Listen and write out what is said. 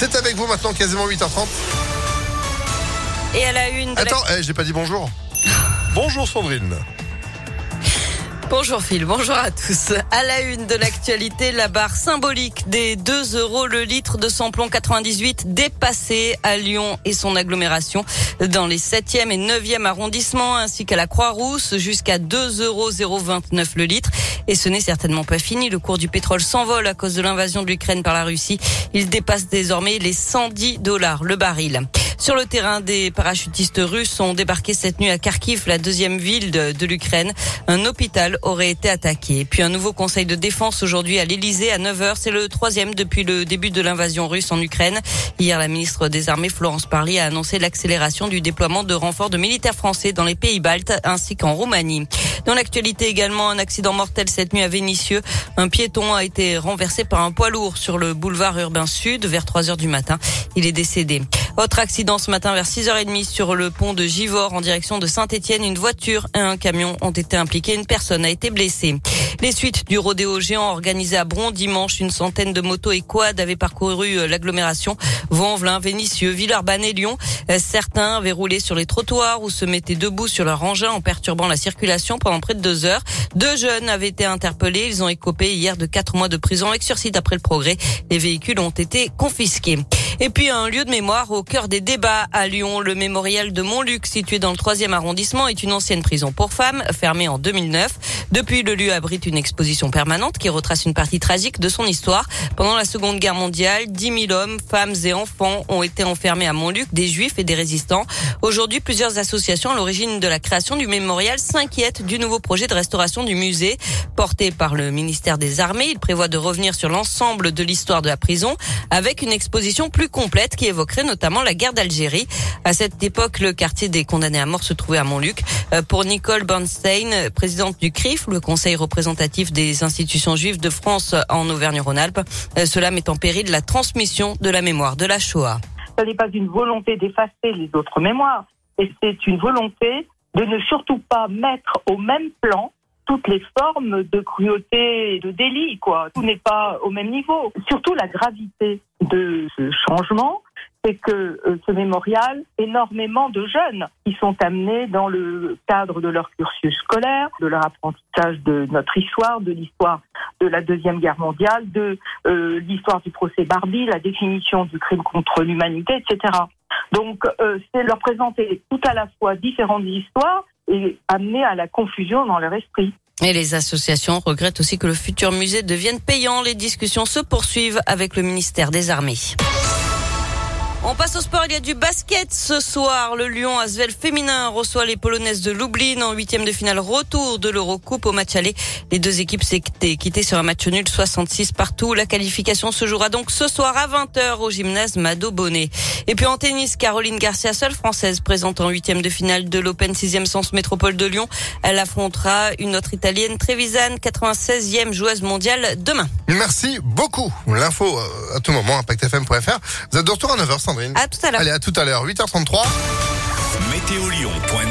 C'est avec vous maintenant, quasiment 8h30. Et à la une. De Attends, eh, j'ai pas dit bonjour. bonjour Sandrine. Bonjour Phil, bonjour à tous. À la une de l'actualité, la barre symbolique des 2 euros le litre de samplon 98 dépassée à Lyon et son agglomération dans les 7e et 9e arrondissements ainsi qu'à la Croix-Rousse jusqu'à 2 euros 029 le litre. Et ce n'est certainement pas fini. Le cours du pétrole s'envole à cause de l'invasion de l'Ukraine par la Russie. Il dépasse désormais les 110 dollars le baril. Sur le terrain, des parachutistes russes ont débarqué cette nuit à Kharkiv, la deuxième ville de, l'Ukraine. Un hôpital aurait été attaqué. Puis un nouveau conseil de défense aujourd'hui à l'Elysée à 9h. C'est le troisième depuis le début de l'invasion russe en Ukraine. Hier, la ministre des Armées, Florence Parly, a annoncé l'accélération du déploiement de renforts de militaires français dans les pays baltes ainsi qu'en Roumanie. Dans l'actualité également, un accident mortel cette nuit à Vénissieux. Un piéton a été renversé par un poids lourd sur le boulevard urbain sud vers 3 heures du matin. Il est décédé. Autre accident ce matin vers 6h30 sur le pont de Givors en direction de Saint-Etienne. Une voiture et un camion ont été impliqués. Une personne a été blessée. Les suites du rodéo géant organisé à Bron dimanche, une centaine de motos et quads avaient parcouru euh, l'agglomération Vaux-en-Velin, Vénissieux, Villeurbanne et Lyon. Euh, certains avaient roulé sur les trottoirs ou se mettaient debout sur leur engin en perturbant la circulation pendant près de deux heures. Deux jeunes avaient été interpellés. Ils ont écopé hier de quatre mois de prison avec sursis d'après le progrès. Les véhicules ont été confisqués. Et puis un lieu de mémoire au cœur des débats à Lyon. Le mémorial de Montluc, situé dans le troisième arrondissement, est une ancienne prison pour femmes, fermée en 2009. Depuis, le lieu abrite une exposition permanente qui retrace une partie tragique de son histoire. Pendant la Seconde Guerre mondiale, 10 000 hommes, femmes et enfants ont été enfermés à Montluc, des juifs et des résistants. Aujourd'hui, plusieurs associations à l'origine de la création du mémorial s'inquiètent du nouveau projet de restauration du musée. Porté par le ministère des Armées, il prévoit de revenir sur l'ensemble de l'histoire de la prison avec une exposition plus complète qui évoquerait notamment la guerre d'Algérie. À cette époque, le quartier des condamnés à mort se trouvait à Montluc. Euh, pour Nicole Bernstein, présidente du CRIF, le conseil représentatif des institutions juives de France en Auvergne-Rhône-Alpes, euh, cela met en péril la transmission de la mémoire de la Shoah. Ce n'est pas une volonté d'effacer les autres mémoires, et c'est une volonté de ne surtout pas mettre au même plan toutes les formes de cruauté et de délit, quoi. Tout n'est pas au même niveau. Surtout la gravité de ce changement, c'est que euh, ce mémorial, énormément de jeunes qui sont amenés dans le cadre de leur cursus scolaire, de leur apprentissage de notre histoire, de l'histoire de la Deuxième Guerre mondiale, de euh, l'histoire du procès Barbie, la définition du crime contre l'humanité, etc. Donc, euh, c'est leur présenter tout à la fois différentes histoires et amener à la confusion dans leur esprit. Et les associations regrettent aussi que le futur musée devienne payant. Les discussions se poursuivent avec le ministère des Armées. On passe au sport, il y a du basket ce soir. Le Lyon Asvel féminin reçoit les Polonaises de Lublin en huitième de finale retour de l'Eurocoupe au match aller. Les deux équipes s'étaient quittées sur un match nul 66 partout. La qualification se jouera donc ce soir à 20h au gymnase Mado Bonnet. Et puis en tennis, Caroline Garcia, seule française présente en huitième de finale de l'Open 6e Sens Métropole de Lyon. Elle affrontera une autre italienne, Trevisan, 96e joueuse mondiale demain. Merci beaucoup. L'info euh, à tout moment, impactfm.fr. Vous êtes de à 9h, Sandrine. À tout à l'heure. Allez, à tout à l'heure, 8h33. Météolion.net